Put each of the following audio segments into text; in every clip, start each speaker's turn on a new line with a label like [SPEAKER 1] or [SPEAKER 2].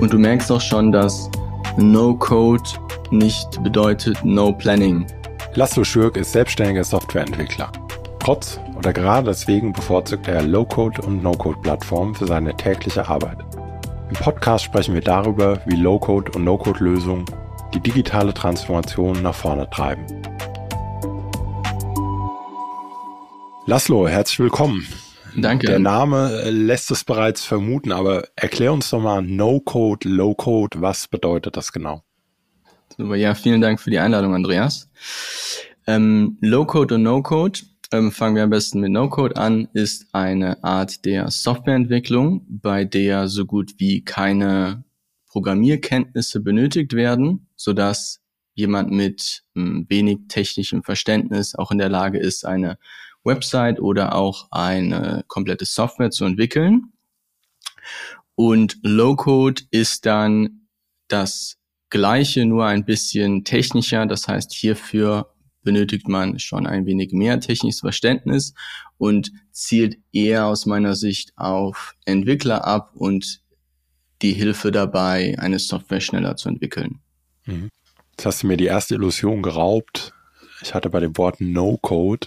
[SPEAKER 1] Und du merkst auch schon, dass No-Code nicht bedeutet No Planning.
[SPEAKER 2] Laszlo Schürk ist selbstständiger Softwareentwickler. Trotz oder gerade deswegen bevorzugt er Low-Code und No-Code-Plattformen für seine tägliche Arbeit. Im Podcast sprechen wir darüber, wie Low-Code und No-Code-Lösungen die digitale Transformation nach vorne treiben. Laszlo, herzlich willkommen.
[SPEAKER 1] Danke.
[SPEAKER 2] Der Name äh, lässt es bereits vermuten, aber erklär uns doch mal No-Code, Low-Code, was bedeutet das genau?
[SPEAKER 1] Super, ja, vielen Dank für die Einladung, Andreas. Ähm, Low-Code und No-Code, ähm, fangen wir am besten mit No-Code an, ist eine Art der Softwareentwicklung, bei der so gut wie keine Programmierkenntnisse benötigt werden, sodass jemand mit ähm, wenig technischem Verständnis auch in der Lage ist, eine Website oder auch eine komplette Software zu entwickeln. Und Low-Code ist dann das gleiche, nur ein bisschen technischer. Das heißt, hierfür benötigt man schon ein wenig mehr technisches Verständnis und zielt eher aus meiner Sicht auf Entwickler ab und die Hilfe dabei, eine Software schneller zu entwickeln.
[SPEAKER 2] Mhm. Jetzt hast du mir die erste Illusion geraubt. Ich hatte bei dem Wort No-Code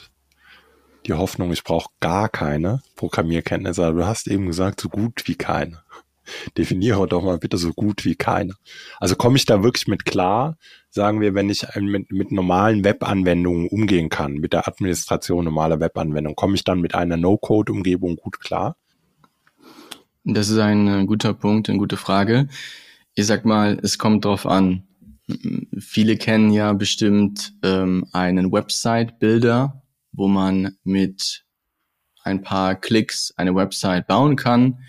[SPEAKER 2] die Hoffnung, ich brauche gar keine Programmierkenntnisse, aber du hast eben gesagt, so gut wie keine. Definiere doch mal bitte so gut wie keine. Also komme ich da wirklich mit klar, sagen wir, wenn ich mit, mit normalen Webanwendungen umgehen kann, mit der Administration normaler Webanwendungen, komme ich dann mit einer No-Code-Umgebung gut klar?
[SPEAKER 1] Das ist ein äh, guter Punkt, eine gute Frage. Ich sag mal, es kommt drauf an. Viele kennen ja bestimmt ähm, einen Website-Builder, wo man mit ein paar Klicks eine Website bauen kann.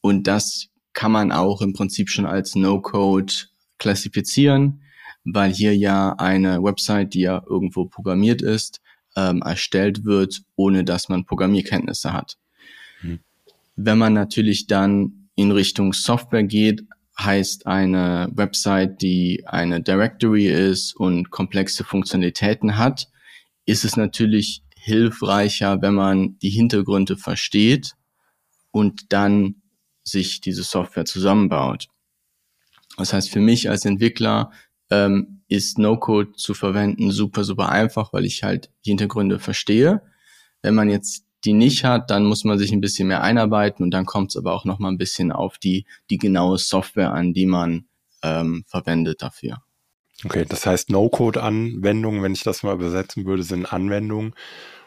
[SPEAKER 1] Und das kann man auch im Prinzip schon als No-Code klassifizieren, weil hier ja eine Website, die ja irgendwo programmiert ist, ähm, erstellt wird, ohne dass man Programmierkenntnisse hat. Mhm. Wenn man natürlich dann in Richtung Software geht, heißt eine Website, die eine Directory ist und komplexe Funktionalitäten hat, ist es natürlich hilfreicher, wenn man die Hintergründe versteht und dann sich diese Software zusammenbaut. Das heißt, für mich als Entwickler ähm, ist No-Code zu verwenden super, super einfach, weil ich halt die Hintergründe verstehe. Wenn man jetzt die nicht hat, dann muss man sich ein bisschen mehr einarbeiten und dann kommt es aber auch noch mal ein bisschen auf die, die genaue Software an, die man ähm, verwendet dafür.
[SPEAKER 2] Okay, das heißt No-Code-Anwendungen, wenn ich das mal übersetzen würde, sind Anwendungen,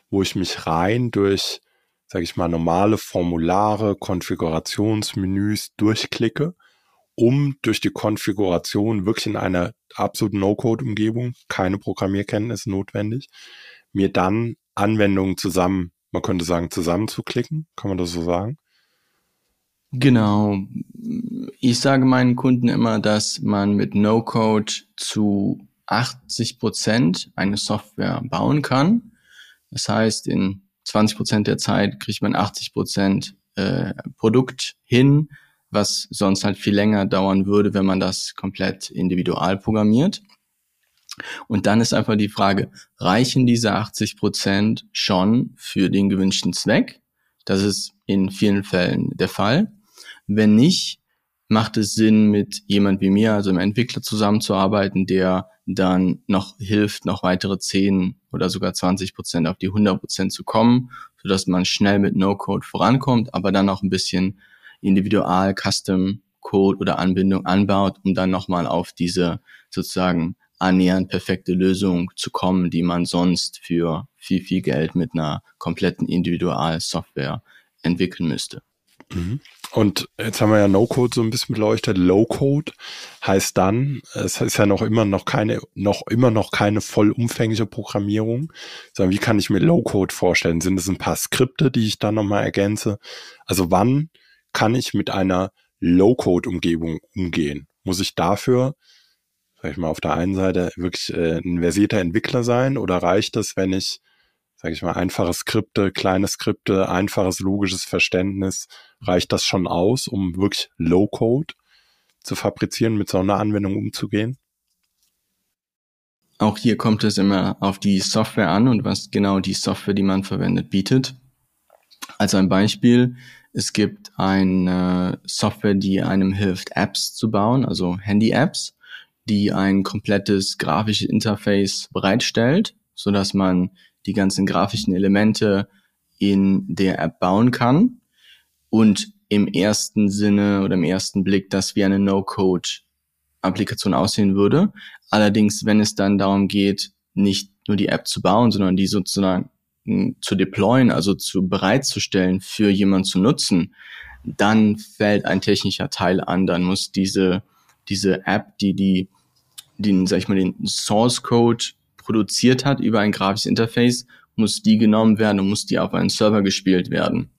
[SPEAKER 2] wo ich mich rein durch, sage ich mal, normale Formulare, Konfigurationsmenüs durchklicke, um durch die Konfiguration wirklich in einer absoluten No-Code-Umgebung, keine Programmierkenntnis notwendig, mir dann Anwendungen zusammen, man könnte sagen, zusammenzuklicken, kann man das so sagen?
[SPEAKER 1] Genau. Ich sage meinen Kunden immer, dass man mit No-Code zu 80 Prozent eine Software bauen kann. Das heißt, in 20 Prozent der Zeit kriegt man 80 Prozent äh, Produkt hin, was sonst halt viel länger dauern würde, wenn man das komplett individual programmiert. Und dann ist einfach die Frage, reichen diese 80 Prozent schon für den gewünschten Zweck? Das ist in vielen Fällen der Fall. Wenn nicht, macht es Sinn, mit jemand wie mir, also einem Entwickler zusammenzuarbeiten, der dann noch hilft, noch weitere 10 oder sogar 20 Prozent auf die 100 Prozent zu kommen, sodass man schnell mit No-Code vorankommt, aber dann auch ein bisschen individual Custom Code oder Anbindung anbaut, um dann nochmal auf diese sozusagen annähernd perfekte Lösung zu kommen, die man sonst für viel, viel Geld mit einer kompletten Individual-Software entwickeln müsste.
[SPEAKER 2] Mhm. Und jetzt haben wir ja No-Code so ein bisschen beleuchtet. Low-Code heißt dann, es ist ja noch immer noch keine, noch immer noch keine vollumfängliche Programmierung, sondern wie kann ich mir Low-Code vorstellen? Sind es ein paar Skripte, die ich dann nochmal ergänze? Also wann kann ich mit einer Low-Code-Umgebung umgehen? Muss ich dafür, sag ich mal, auf der einen Seite wirklich äh, ein versierter Entwickler sein oder reicht es, wenn ich sage ich mal, einfache Skripte, kleine Skripte, einfaches logisches Verständnis, reicht das schon aus, um wirklich Low-Code zu fabrizieren, mit so einer Anwendung umzugehen?
[SPEAKER 1] Auch hier kommt es immer auf die Software an und was genau die Software, die man verwendet, bietet. Als ein Beispiel, Es gibt eine Software, die einem hilft, Apps zu bauen, also Handy-Apps, die ein komplettes grafisches Interface bereitstellt, so dass man die ganzen grafischen Elemente in der App bauen kann und im ersten Sinne oder im ersten Blick das wie eine No-Code-Applikation aussehen würde. Allerdings, wenn es dann darum geht, nicht nur die App zu bauen, sondern die sozusagen hm, zu deployen, also zu bereitzustellen, für jemanden zu nutzen, dann fällt ein technischer Teil an. Dann muss diese, diese App, die die, den, sag ich mal, den Source Code produziert hat über ein grafisches Interface, muss die genommen werden und muss die auf einen Server gespielt werden.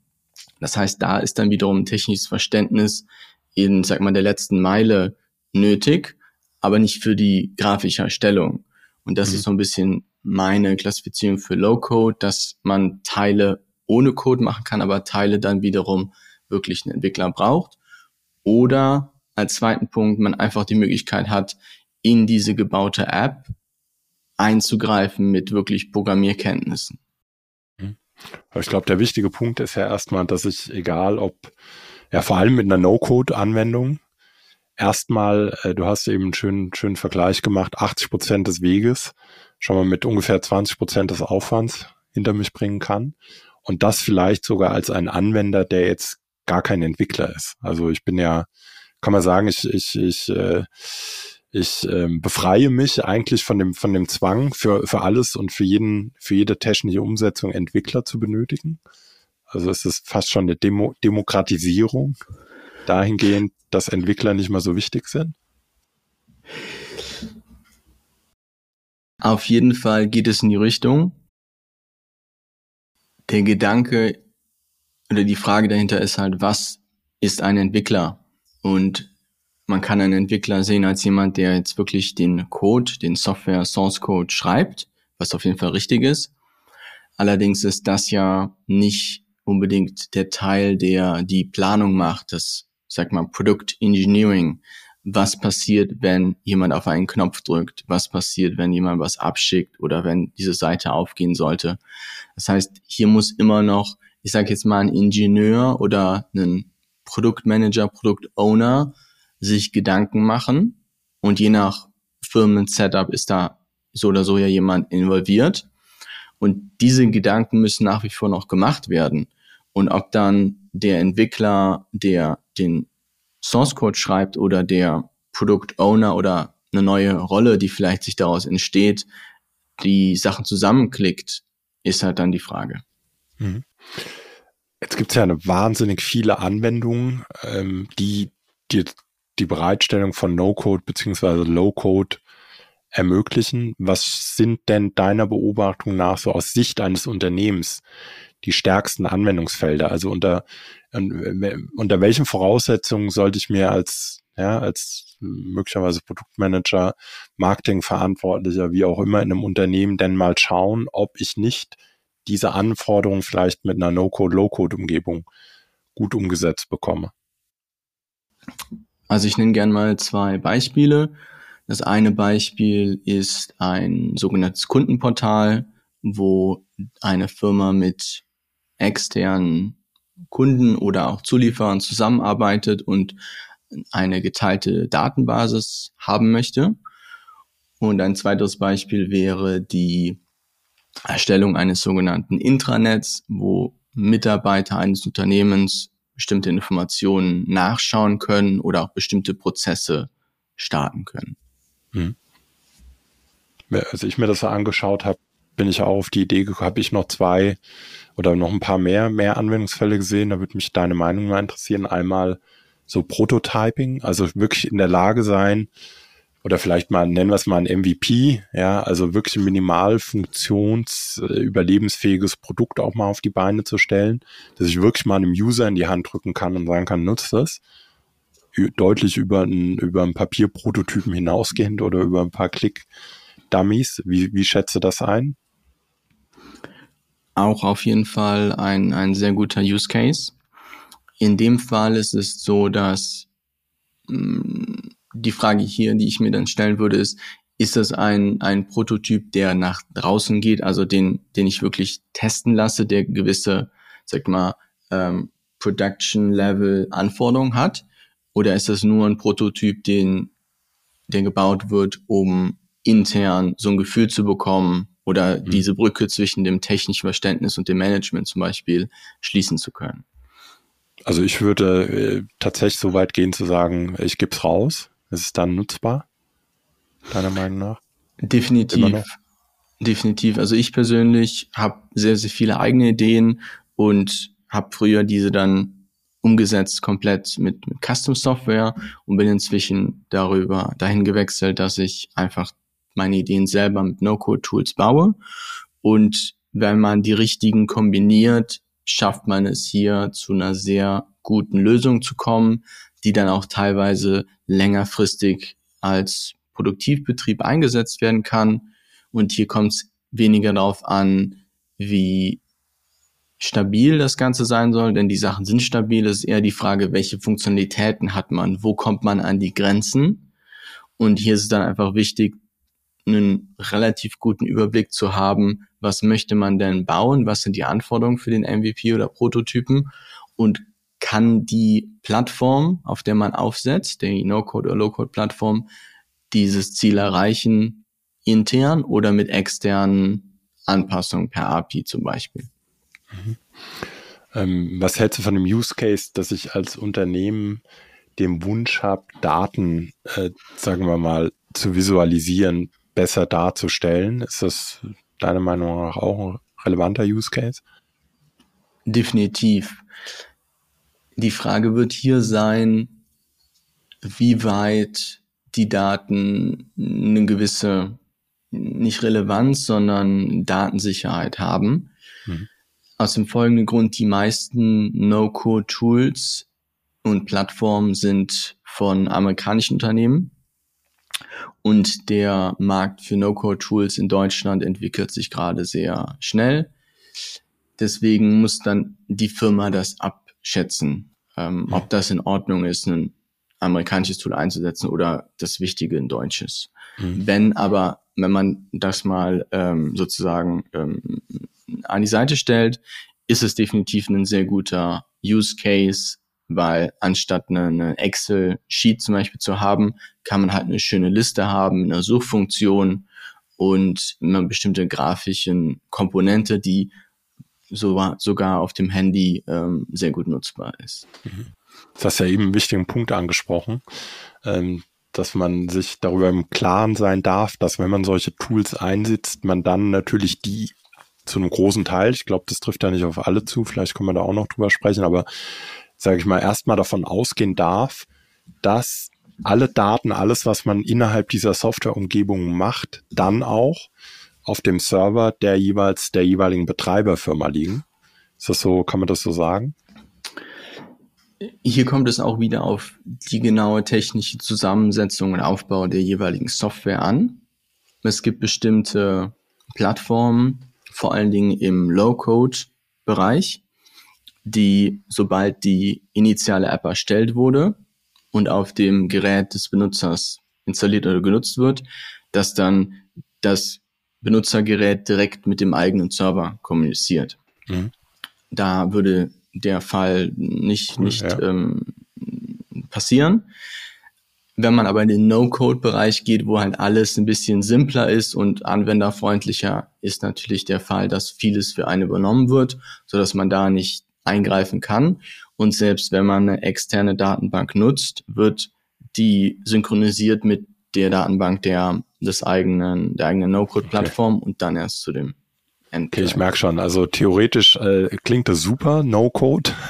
[SPEAKER 1] Das heißt, da ist dann wiederum technisches Verständnis in, sag mal, der letzten Meile nötig, aber nicht für die grafische Erstellung. Und das mhm. ist so ein bisschen meine Klassifizierung für Low-Code, dass man Teile ohne Code machen kann, aber Teile dann wiederum wirklich einen Entwickler braucht. Oder als zweiten Punkt, man einfach die Möglichkeit hat, in diese gebaute App einzugreifen mit wirklich Programmierkenntnissen.
[SPEAKER 2] Ich glaube, der wichtige Punkt ist ja erstmal, dass ich, egal ob, ja, vor allem mit einer No-Code-Anwendung, erstmal, äh, du hast eben einen schönen, schönen Vergleich gemacht, 80 Prozent des Weges schon mal mit ungefähr 20 Prozent des Aufwands hinter mich bringen kann. Und das vielleicht sogar als ein Anwender, der jetzt gar kein Entwickler ist. Also ich bin ja, kann man sagen, ich, ich, ich, äh, ich äh, befreie mich eigentlich von dem, von dem Zwang für, für alles und für jeden, für jede technische Umsetzung Entwickler zu benötigen. Also es ist fast schon eine Demo Demokratisierung dahingehend, dass Entwickler nicht mehr so wichtig sind.
[SPEAKER 1] Auf jeden Fall geht es in die Richtung. Der Gedanke oder die Frage dahinter ist halt, was ist ein Entwickler? Und man kann einen Entwickler sehen als jemand, der jetzt wirklich den Code, den Software Source Code schreibt, was auf jeden Fall richtig ist. Allerdings ist das ja nicht unbedingt der Teil, der die Planung macht, das, sag mal, Product Engineering. Was passiert, wenn jemand auf einen Knopf drückt? Was passiert, wenn jemand was abschickt oder wenn diese Seite aufgehen sollte? Das heißt, hier muss immer noch, ich sage jetzt mal, ein Ingenieur oder ein Produktmanager, Produktowner sich Gedanken machen und je nach Firmen-Setup ist da so oder so ja jemand involviert und diese Gedanken müssen nach wie vor noch gemacht werden und ob dann der Entwickler, der den Source Code schreibt oder der Product Owner oder eine neue Rolle, die vielleicht sich daraus entsteht, die Sachen zusammenklickt, ist halt dann die Frage. Mhm.
[SPEAKER 2] Jetzt gibt es ja eine wahnsinnig viele Anwendungen, ähm, die dir die Bereitstellung von No-Code beziehungsweise Low-Code ermöglichen. Was sind denn deiner Beobachtung nach so aus Sicht eines Unternehmens die stärksten Anwendungsfelder? Also unter, unter welchen Voraussetzungen sollte ich mir als, ja, als möglicherweise Produktmanager, Marketingverantwortlicher, wie auch immer in einem Unternehmen denn mal schauen, ob ich nicht diese Anforderungen vielleicht mit einer No-Code, Low-Code-Umgebung gut umgesetzt bekomme?
[SPEAKER 1] Also ich nenne gern mal zwei Beispiele. Das eine Beispiel ist ein sogenanntes Kundenportal, wo eine Firma mit externen Kunden oder auch Zulieferern zusammenarbeitet und eine geteilte Datenbasis haben möchte. Und ein zweites Beispiel wäre die Erstellung eines sogenannten Intranets, wo Mitarbeiter eines Unternehmens bestimmte Informationen nachschauen können oder auch bestimmte Prozesse starten können. Hm.
[SPEAKER 2] Als ich mir das so angeschaut habe, bin ich auch auf die Idee gekommen, habe ich noch zwei oder noch ein paar mehr, mehr Anwendungsfälle gesehen. Da würde mich deine Meinung mal interessieren. Einmal so Prototyping, also wirklich in der Lage sein, oder vielleicht mal nennen wir es mal ein MVP, ja, also wirklich ein minimal funktions, äh, überlebensfähiges Produkt auch mal auf die Beine zu stellen, dass ich wirklich mal einem User in die Hand drücken kann und sagen kann, nutzt das. Deutlich über ein, über ein Papierprototypen hinausgehend oder über ein paar Klick-Dummies. Wie, wie schätze das ein?
[SPEAKER 1] Auch auf jeden Fall ein, ein sehr guter Use Case. In dem Fall ist es so, dass mh, mm, die Frage hier, die ich mir dann stellen würde, ist, ist das ein, ein Prototyp, der nach draußen geht, also den, den ich wirklich testen lasse, der gewisse, sag mal, ähm, Production-Level-Anforderungen hat? Oder ist das nur ein Prototyp, den, der gebaut wird, um intern so ein Gefühl zu bekommen oder mhm. diese Brücke zwischen dem technischen Verständnis und dem Management zum Beispiel schließen zu können?
[SPEAKER 2] Also ich würde äh, tatsächlich so weit gehen zu sagen, ich gebe es raus. Ist es dann nutzbar? Deiner Meinung nach?
[SPEAKER 1] Definitiv. Definitiv. Also ich persönlich habe sehr, sehr viele eigene Ideen und habe früher diese dann umgesetzt komplett mit, mit Custom Software und bin inzwischen darüber dahin gewechselt, dass ich einfach meine Ideen selber mit No-Code-Tools baue. Und wenn man die richtigen kombiniert, schafft man es hier zu einer sehr guten Lösung zu kommen, die dann auch teilweise längerfristig als Produktivbetrieb eingesetzt werden kann. Und hier kommt es weniger darauf an, wie stabil das Ganze sein soll, denn die Sachen sind stabil. Es ist eher die Frage, welche Funktionalitäten hat man, wo kommt man an die Grenzen. Und hier ist es dann einfach wichtig, einen relativ guten Überblick zu haben, was möchte man denn bauen, was sind die Anforderungen für den MVP oder Prototypen und kann die Plattform, auf der man aufsetzt, der No-Code oder Low-Code-Plattform, dieses Ziel erreichen, intern oder mit externen Anpassungen per API zum Beispiel.
[SPEAKER 2] Mhm. Ähm, was hältst du von dem Use Case, dass ich als Unternehmen den Wunsch habe, Daten, äh, sagen wir mal, zu visualisieren, besser darzustellen? Ist das deiner Meinung nach auch ein relevanter Use Case?
[SPEAKER 1] Definitiv. Die Frage wird hier sein, wie weit die Daten eine gewisse, nicht Relevanz, sondern Datensicherheit haben. Mhm. Aus dem folgenden Grund, die meisten No-Code-Tools und Plattformen sind von amerikanischen Unternehmen. Und der Markt für No-Code-Tools in Deutschland entwickelt sich gerade sehr schnell. Deswegen muss dann die Firma das abschätzen, ähm, ob das in Ordnung ist, ein amerikanisches Tool einzusetzen oder das Wichtige ein deutsches. Mhm. Wenn aber, wenn man das mal ähm, sozusagen ähm, an die Seite stellt, ist es definitiv ein sehr guter Use Case, weil anstatt eine, eine Excel-Sheet zum Beispiel zu haben, kann man halt eine schöne Liste haben, eine Suchfunktion und eine bestimmte grafischen Komponente, die so, sogar auf dem Handy ähm, sehr gut nutzbar ist.
[SPEAKER 2] Mhm. Das hast ja eben einen wichtigen Punkt angesprochen, ähm, dass man sich darüber im Klaren sein darf, dass wenn man solche Tools einsetzt, man dann natürlich die zu einem großen Teil, ich glaube, das trifft ja nicht auf alle zu, vielleicht können wir da auch noch drüber sprechen, aber sage ich mal, erstmal davon ausgehen darf, dass alle Daten, alles, was man innerhalb dieser Softwareumgebung macht, dann auch auf dem Server der jeweils der jeweiligen Betreiberfirma liegen. Ist das so, kann man das so sagen?
[SPEAKER 1] Hier kommt es auch wieder auf die genaue technische Zusammensetzung und Aufbau der jeweiligen Software an. Es gibt bestimmte Plattformen, vor allen Dingen im Low-Code-Bereich, die, sobald die initiale App erstellt wurde und auf dem Gerät des Benutzers installiert oder genutzt wird, dass dann das Benutzergerät direkt mit dem eigenen Server kommuniziert. Mhm. Da würde der Fall nicht, nicht ja. ähm, passieren. Wenn man aber in den No-Code-Bereich geht, wo halt alles ein bisschen simpler ist und anwenderfreundlicher, ist natürlich der Fall, dass vieles für einen übernommen wird, so dass man da nicht eingreifen kann. Und selbst wenn man eine externe Datenbank nutzt, wird die synchronisiert mit der Datenbank der, des eigenen, der eigenen No-Code-Plattform okay. und dann erst zu dem
[SPEAKER 2] Okay, ich merke schon. Also theoretisch äh, klingt das super, No-Code.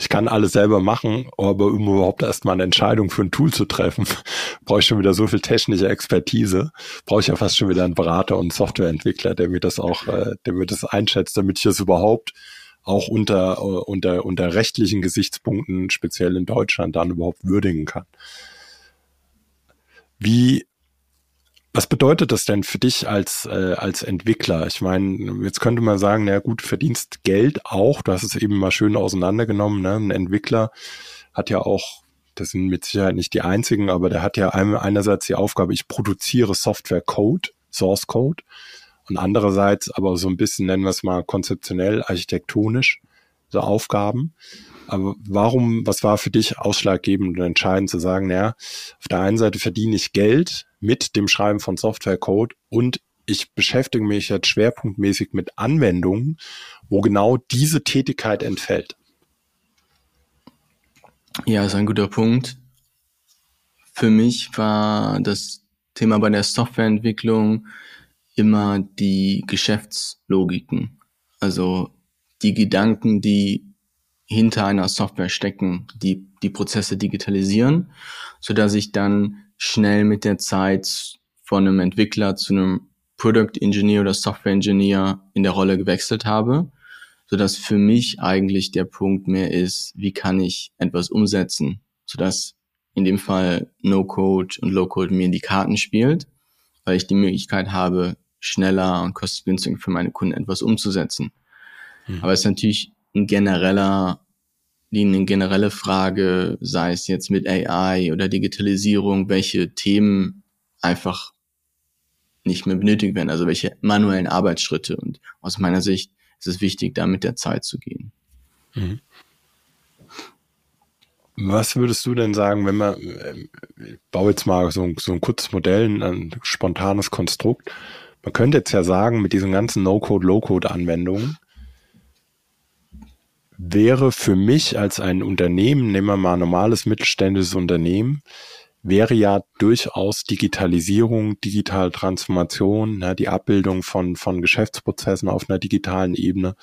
[SPEAKER 2] Ich kann alles selber machen, aber um überhaupt erstmal eine Entscheidung für ein Tool zu treffen, brauche ich schon wieder so viel technische Expertise. Brauche ich ja fast schon wieder einen Berater und einen Softwareentwickler, der mir das auch, äh, der mir das einschätzt, damit ich das überhaupt auch unter, äh, unter, unter rechtlichen Gesichtspunkten, speziell in Deutschland, dann überhaupt würdigen kann. Wie was bedeutet das denn für dich als, äh, als Entwickler? Ich meine, jetzt könnte man sagen, na gut, verdienst Geld auch. Du hast es eben mal schön auseinandergenommen. Ne? Ein Entwickler hat ja auch, das sind mit Sicherheit nicht die einzigen, aber der hat ja einerseits die Aufgabe, ich produziere Software Code, Source Code, und andererseits aber so ein bisschen, nennen wir es mal konzeptionell, architektonisch, so Aufgaben. Aber warum, was war für dich ausschlaggebend und entscheidend zu sagen, naja, auf der einen Seite verdiene ich Geld mit dem Schreiben von Softwarecode und ich beschäftige mich jetzt schwerpunktmäßig mit Anwendungen, wo genau diese Tätigkeit entfällt.
[SPEAKER 1] Ja, ist ein guter Punkt. Für mich war das Thema bei der Softwareentwicklung immer die Geschäftslogiken. Also die Gedanken, die hinter einer Software stecken, die die Prozesse digitalisieren, so dass ich dann schnell mit der Zeit von einem Entwickler zu einem Product Engineer oder Software Engineer in der Rolle gewechselt habe, so dass für mich eigentlich der Punkt mehr ist, wie kann ich etwas umsetzen, so dass in dem Fall No Code und Low Code mir in die Karten spielt, weil ich die Möglichkeit habe, schneller und kostengünstiger für meine Kunden etwas umzusetzen. Mhm. Aber es ist natürlich ein genereller, eine generelle Frage, sei es jetzt mit AI oder Digitalisierung, welche Themen einfach nicht mehr benötigt werden, also welche manuellen Arbeitsschritte. Und aus meiner Sicht ist es wichtig, da mit der Zeit zu gehen. Mhm.
[SPEAKER 2] Was würdest du denn sagen, wenn man, ich baue jetzt mal so, so ein kurzes Modell, ein spontanes Konstrukt. Man könnte jetzt ja sagen, mit diesen ganzen No-Code, Low-Code-Anwendungen, wäre für mich als ein Unternehmen, nehmen wir mal ein normales mittelständisches Unternehmen, wäre ja durchaus Digitalisierung, digitale Transformation, ja, die Abbildung von, von Geschäftsprozessen auf einer digitalen Ebene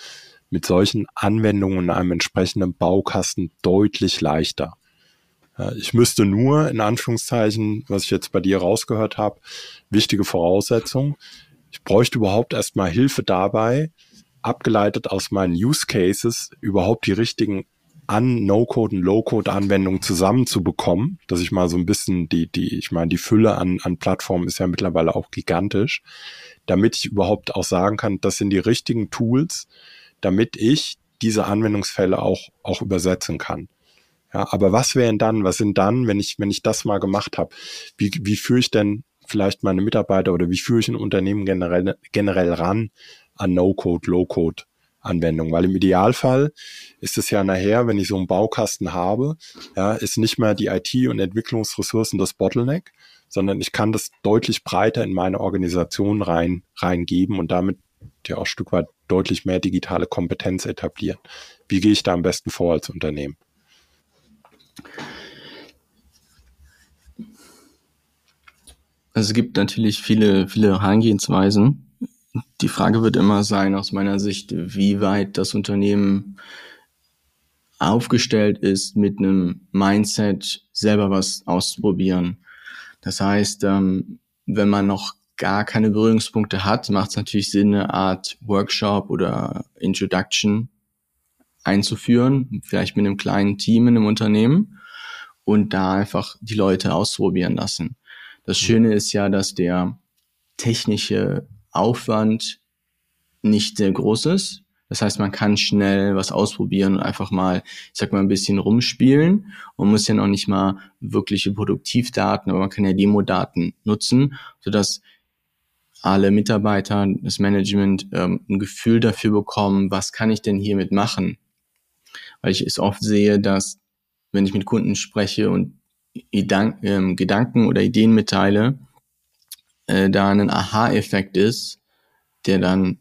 [SPEAKER 2] mit solchen Anwendungen in einem entsprechenden Baukasten deutlich leichter. Ja, ich müsste nur, in Anführungszeichen, was ich jetzt bei dir rausgehört habe, wichtige Voraussetzung. Ich bräuchte überhaupt erstmal Hilfe dabei, abgeleitet aus meinen Use Cases überhaupt die richtigen an No-Code und Low-Code-Anwendungen zusammenzubekommen, dass ich mal so ein bisschen die, die, ich meine, die Fülle an, an Plattformen ist ja mittlerweile auch gigantisch, damit ich überhaupt auch sagen kann, das sind die richtigen Tools, damit ich diese Anwendungsfälle auch, auch übersetzen kann. Ja, aber was wären dann, was sind dann, wenn ich, wenn ich das mal gemacht habe? Wie, wie führe ich denn vielleicht meine Mitarbeiter oder wie führe ich ein Unternehmen generell, generell ran an No-Code, Low-Code Anwendung, weil im Idealfall ist es ja nachher, wenn ich so einen Baukasten habe, ja, ist nicht mehr die IT- und Entwicklungsressourcen das Bottleneck, sondern ich kann das deutlich breiter in meine Organisation rein, reingeben und damit ja auch ein Stück weit deutlich mehr digitale Kompetenz etablieren. Wie gehe ich da am besten vor als Unternehmen?
[SPEAKER 1] Also es gibt natürlich viele, viele Herangehensweisen. Die Frage wird immer sein, aus meiner Sicht, wie weit das Unternehmen aufgestellt ist, mit einem Mindset selber was auszuprobieren. Das heißt, ähm, wenn man noch gar keine Berührungspunkte hat, macht es natürlich Sinn, eine Art Workshop oder Introduction einzuführen, vielleicht mit einem kleinen Team in einem Unternehmen und da einfach die Leute ausprobieren lassen. Das Schöne ist ja, dass der technische Aufwand nicht sehr groß ist. Das heißt, man kann schnell was ausprobieren und einfach mal, ich sag mal, ein bisschen rumspielen und muss ja noch nicht mal wirkliche Produktivdaten, aber man kann ja Demo-Daten nutzen, sodass alle Mitarbeiter, das Management ähm, ein Gefühl dafür bekommen, was kann ich denn hiermit machen? Weil ich es oft sehe, dass wenn ich mit Kunden spreche und ähm, Gedanken oder Ideen mitteile, äh, da ein Aha-Effekt ist, der dann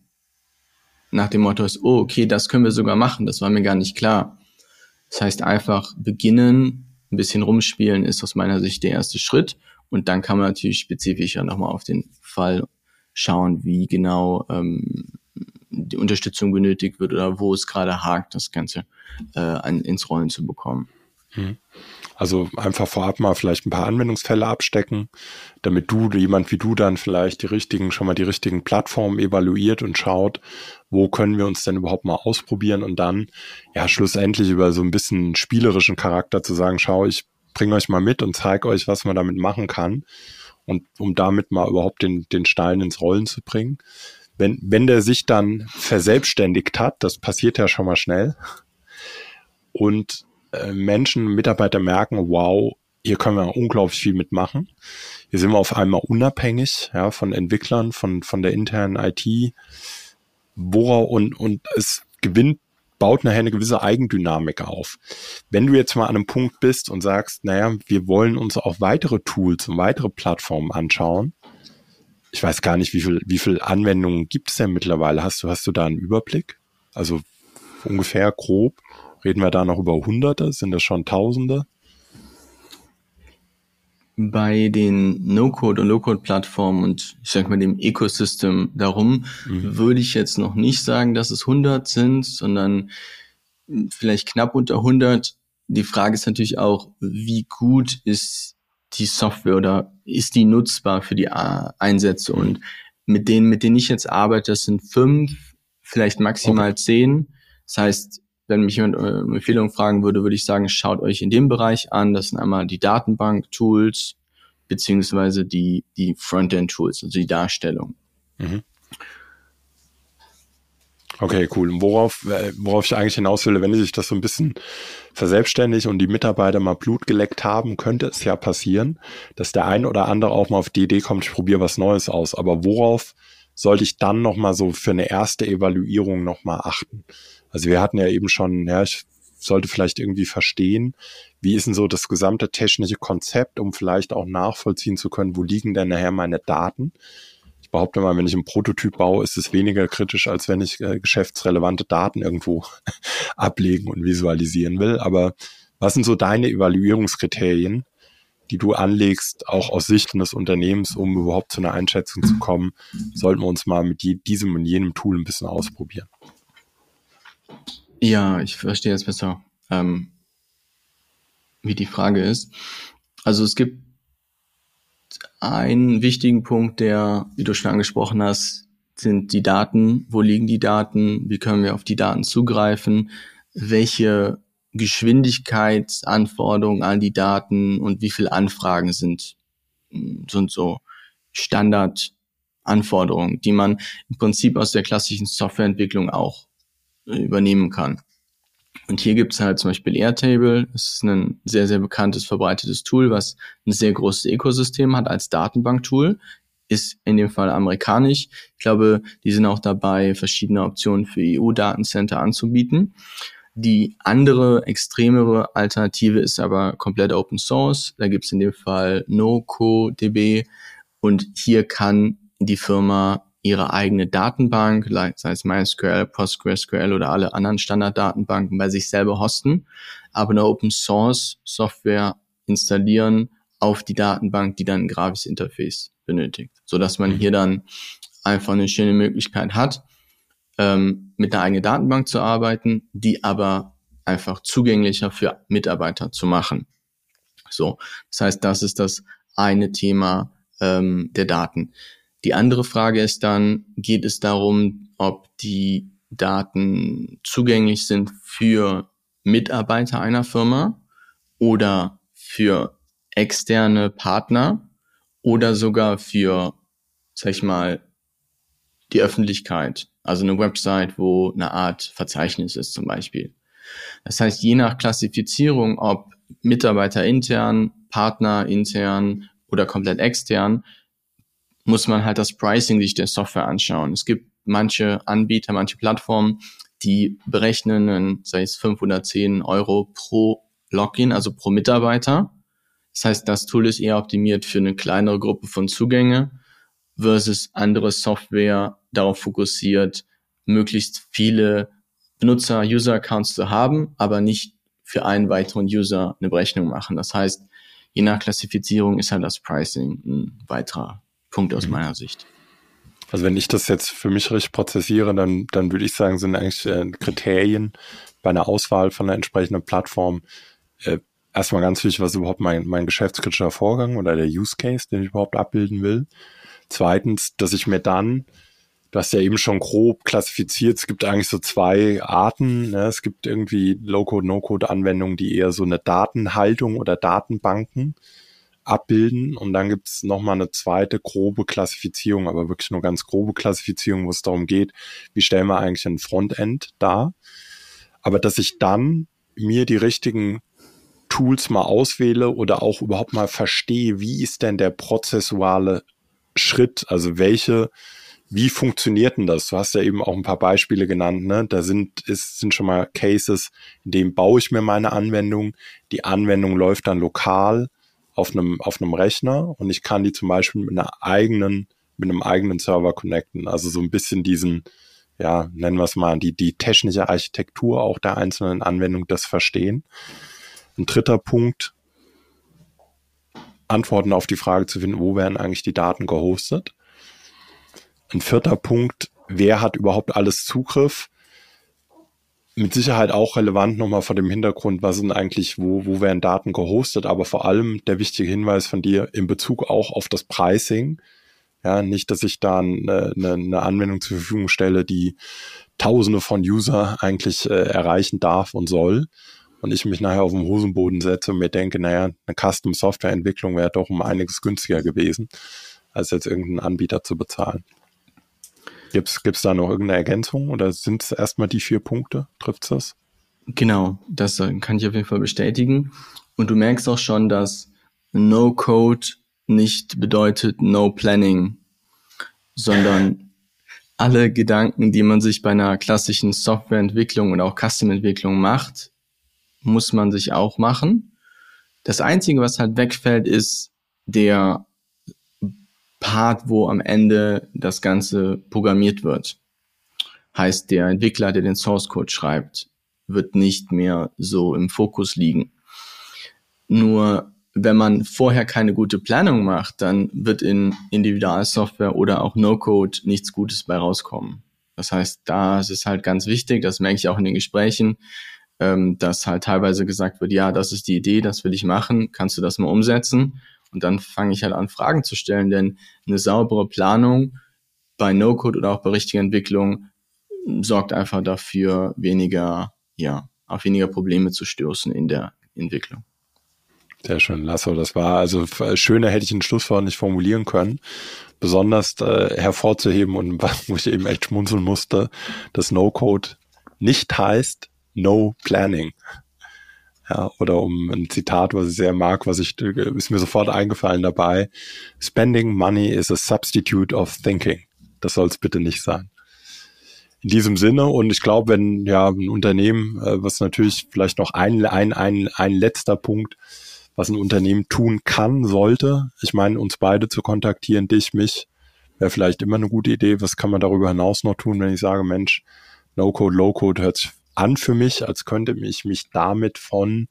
[SPEAKER 1] nach dem Motto ist, oh, okay, das können wir sogar machen, das war mir gar nicht klar. Das heißt, einfach beginnen, ein bisschen rumspielen ist aus meiner Sicht der erste Schritt und dann kann man natürlich spezifischer nochmal auf den Fall schauen, wie genau ähm, die Unterstützung benötigt wird oder wo es gerade hakt, das Ganze äh, an, ins Rollen zu bekommen.
[SPEAKER 2] Hm. Also einfach vorab mal vielleicht ein paar Anwendungsfälle abstecken, damit du, jemand wie du dann vielleicht die richtigen, schon mal die richtigen Plattformen evaluiert und schaut, wo können wir uns denn überhaupt mal ausprobieren und dann ja schlussendlich über so ein bisschen spielerischen Charakter zu sagen, schau, ich bringe euch mal mit und zeige euch, was man damit machen kann und um damit mal überhaupt den, den Stein ins Rollen zu bringen. Wenn, wenn der sich dann verselbstständigt hat, das passiert ja schon mal schnell, und Menschen, Mitarbeiter merken, wow, hier können wir unglaublich viel mitmachen. Hier sind wir auf einmal unabhängig ja, von Entwicklern, von, von der internen IT. Wo, und, und es gewinnt baut nachher eine gewisse Eigendynamik auf. Wenn du jetzt mal an einem Punkt bist und sagst, naja, wir wollen uns auch weitere Tools und weitere Plattformen anschauen, ich weiß gar nicht, wie viel, wie viel Anwendungen gibt es denn mittlerweile? Hast du, hast du da einen Überblick? Also ungefähr grob? Reden wir da noch über Hunderte? Sind das schon Tausende?
[SPEAKER 1] Bei den No-Code- und Low-Code-Plattformen und ich sag mal dem Ecosystem darum, mhm. würde ich jetzt noch nicht sagen, dass es 100 sind, sondern vielleicht knapp unter 100. Die Frage ist natürlich auch, wie gut ist die Software oder ist die nutzbar für die Einsätze? Und mit denen, mit denen ich jetzt arbeite, das sind fünf, vielleicht maximal okay. zehn. Das heißt, wenn mich jemand eine äh, Empfehlung fragen würde, würde ich sagen, schaut euch in dem Bereich an. Das sind einmal die Datenbank-Tools beziehungsweise die, die Frontend-Tools, also die Darstellung. Mhm.
[SPEAKER 2] Okay, cool. Worauf, äh, worauf ich eigentlich hinaus will, wenn sich das so ein bisschen verselbstständigt und die Mitarbeiter mal Blut geleckt haben, könnte es ja passieren, dass der ein oder andere auch mal auf die Idee kommt, ich probiere was Neues aus. Aber worauf sollte ich dann nochmal so für eine erste Evaluierung nochmal achten? Also wir hatten ja eben schon, ja, ich sollte vielleicht irgendwie verstehen, wie ist denn so das gesamte technische Konzept, um vielleicht auch nachvollziehen zu können, wo liegen denn nachher meine Daten? ich behaupte mal, wenn ich einen Prototyp baue, ist es weniger kritisch, als wenn ich äh, geschäftsrelevante Daten irgendwo ablegen und visualisieren will. Aber was sind so deine Evaluierungskriterien, die du anlegst, auch aus Sicht des Unternehmens, um überhaupt zu einer Einschätzung zu kommen? Sollten wir uns mal mit diesem und jenem Tool ein bisschen ausprobieren.
[SPEAKER 1] Ja, ich verstehe jetzt besser, ähm, wie die Frage ist. Also es gibt einen wichtigen Punkt, der, wie du schon angesprochen hast, sind die Daten. Wo liegen die Daten? Wie können wir auf die Daten zugreifen? Welche Geschwindigkeitsanforderungen an die Daten und wie viele Anfragen sind, sind so Standardanforderungen, die man im Prinzip aus der klassischen Softwareentwicklung auch übernehmen kann. Und hier gibt es halt zum Beispiel Airtable. Das ist ein sehr, sehr bekanntes, verbreitetes Tool, was ein sehr großes Ökosystem hat als Datenbanktool. Ist in dem Fall amerikanisch. Ich glaube, die sind auch dabei, verschiedene Optionen für EU-Datencenter anzubieten. Die andere, extremere Alternative ist aber komplett Open Source. Da gibt es in dem Fall NoCoDB. Und hier kann die Firma ihre eigene Datenbank, sei es MySQL, PostgreSQL oder alle anderen Standarddatenbanken bei sich selber hosten, aber eine Open Source Software installieren auf die Datenbank, die dann ein grafisches Interface benötigt, so dass man hier dann einfach eine schöne Möglichkeit hat, ähm, mit einer eigenen Datenbank zu arbeiten, die aber einfach zugänglicher für Mitarbeiter zu machen. So, das heißt, das ist das eine Thema ähm, der Daten. Die andere Frage ist dann, geht es darum, ob die Daten zugänglich sind für Mitarbeiter einer Firma oder für externe Partner oder sogar für, sag ich mal, die Öffentlichkeit. Also eine Website, wo eine Art Verzeichnis ist zum Beispiel. Das heißt, je nach Klassifizierung, ob Mitarbeiter intern, Partner intern oder komplett extern, muss man halt das Pricing sich der Software anschauen. Es gibt manche Anbieter, manche Plattformen, die berechnen, sei es 510 Euro pro Login, also pro Mitarbeiter. Das heißt, das Tool ist eher optimiert für eine kleinere Gruppe von Zugänge versus andere Software darauf fokussiert, möglichst viele Benutzer, User-Accounts zu haben, aber nicht für einen weiteren User eine Berechnung machen. Das heißt, je nach Klassifizierung ist halt das Pricing ein weiterer Punkt aus mhm. meiner Sicht.
[SPEAKER 2] Also wenn ich das jetzt für mich richtig prozessiere, dann, dann würde ich sagen, sind eigentlich äh, Kriterien bei einer Auswahl von einer entsprechenden Plattform äh, erstmal ganz wichtig, was überhaupt mein, mein geschäftskritischer Vorgang oder der Use Case, den ich überhaupt abbilden will. Zweitens, dass ich mir dann, du hast ja eben schon grob klassifiziert, es gibt eigentlich so zwei Arten. Ne? Es gibt irgendwie Low-Code, No-Code-Anwendungen, die eher so eine Datenhaltung oder Datenbanken abbilden. Und dann gibt es nochmal eine zweite grobe Klassifizierung, aber wirklich nur ganz grobe Klassifizierung, wo es darum geht, wie stellen wir eigentlich ein Frontend dar. Aber dass ich dann mir die richtigen Tools mal auswähle oder auch überhaupt mal verstehe, wie ist denn der prozessuale Schritt, also welche wie funktioniert denn das? Du hast ja eben auch ein paar Beispiele genannt, ne? Da sind, ist, sind schon mal Cases, in dem baue ich mir meine Anwendung. Die Anwendung läuft dann lokal auf einem, auf einem Rechner und ich kann die zum Beispiel mit einer eigenen, mit einem eigenen Server connecten. Also so ein bisschen diesen, ja, nennen wir es mal, die, die technische Architektur auch der einzelnen Anwendung das verstehen. Ein dritter Punkt, Antworten auf die Frage zu finden, wo werden eigentlich die Daten gehostet? Ein vierter Punkt, wer hat überhaupt alles Zugriff? Mit Sicherheit auch relevant nochmal vor dem Hintergrund, was sind eigentlich, wo, wo werden Daten gehostet, aber vor allem der wichtige Hinweis von dir in Bezug auch auf das Pricing. Ja, nicht, dass ich da eine, eine, eine Anwendung zur Verfügung stelle, die Tausende von User eigentlich äh, erreichen darf und soll. Und ich mich nachher auf den Hosenboden setze und mir denke, naja, eine Custom-Software-Entwicklung wäre doch um einiges günstiger gewesen, als jetzt irgendeinen Anbieter zu bezahlen. Gibt's gibt's da noch irgendeine Ergänzung oder sind es erstmal die vier Punkte? Trifft's das?
[SPEAKER 1] Genau, das kann ich auf jeden Fall bestätigen. Und du merkst auch schon, dass No-Code nicht bedeutet No Planning, sondern alle Gedanken, die man sich bei einer klassischen Softwareentwicklung und auch Custom-Entwicklung macht, muss man sich auch machen. Das Einzige, was halt wegfällt, ist der Part, wo am Ende das Ganze programmiert wird. Heißt, der Entwickler, der den Source Code schreibt, wird nicht mehr so im Fokus liegen. Nur wenn man vorher keine gute Planung macht, dann wird in Individualsoftware oder auch No-Code nichts Gutes bei rauskommen. Das heißt, da ist es halt ganz wichtig, das merke ich auch in den Gesprächen, ähm, dass halt teilweise gesagt wird, ja, das ist die Idee, das will ich machen, kannst du das mal umsetzen? Und dann fange ich halt an, Fragen zu stellen, denn eine saubere Planung bei No-Code oder auch bei richtiger Entwicklung sorgt einfach dafür, weniger, ja, auf weniger Probleme zu stoßen in der Entwicklung.
[SPEAKER 2] Sehr schön, Lasso. Das war also schöner hätte ich ein Schlusswort nicht formulieren können. Besonders äh, hervorzuheben und wo ich eben echt schmunzeln musste, dass No-Code nicht heißt No Planning. Ja, oder um ein Zitat, was ich sehr mag, was ich, ist mir sofort eingefallen dabei. Spending money is a substitute of thinking. Das soll es bitte nicht sein. In diesem Sinne, und ich glaube, wenn ja ein Unternehmen, äh, was natürlich vielleicht noch ein, ein, ein, ein letzter Punkt, was ein Unternehmen tun kann, sollte, ich meine, uns beide zu kontaktieren, dich, mich, wäre vielleicht immer eine gute Idee. Was kann man darüber hinaus noch tun, wenn ich sage, Mensch, No-Code, Low-Code hört sich an für mich, als könnte ich mich damit von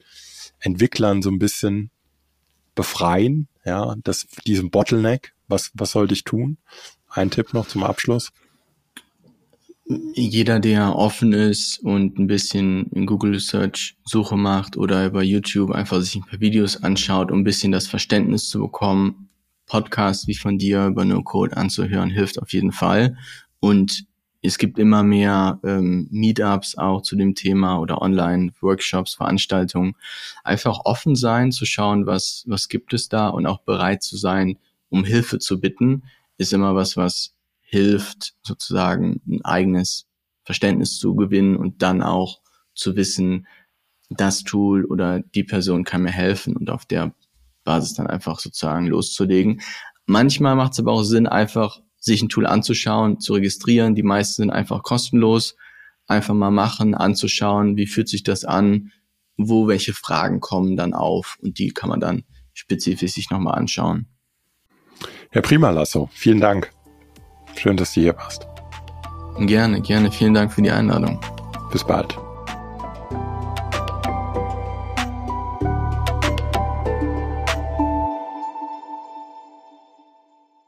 [SPEAKER 2] Entwicklern so ein bisschen befreien, ja, das, diesem Bottleneck. Was, was sollte ich tun? Ein Tipp noch zum Abschluss.
[SPEAKER 1] Jeder, der offen ist und ein bisschen in Google Search Suche macht oder über YouTube einfach sich ein paar Videos anschaut, um ein bisschen das Verständnis zu bekommen, Podcasts wie von dir über No Code anzuhören, hilft auf jeden Fall. Und es gibt immer mehr ähm, Meetups auch zu dem Thema oder Online-Workshops, Veranstaltungen. Einfach offen sein, zu schauen, was, was gibt es da und auch bereit zu sein, um Hilfe zu bitten, ist immer was, was hilft, sozusagen ein eigenes Verständnis zu gewinnen und dann auch zu wissen, das Tool oder die Person kann mir helfen und auf der Basis dann einfach sozusagen loszulegen. Manchmal macht es aber auch Sinn, einfach sich ein Tool anzuschauen, zu registrieren. Die meisten sind einfach kostenlos. Einfach mal machen, anzuschauen, wie fühlt sich das an, wo welche Fragen kommen dann auf und die kann man dann spezifisch sich nochmal anschauen.
[SPEAKER 2] Ja, prima, Lasso. Vielen Dank. Schön, dass du hier warst.
[SPEAKER 1] Gerne, gerne. Vielen Dank für die Einladung.
[SPEAKER 2] Bis bald.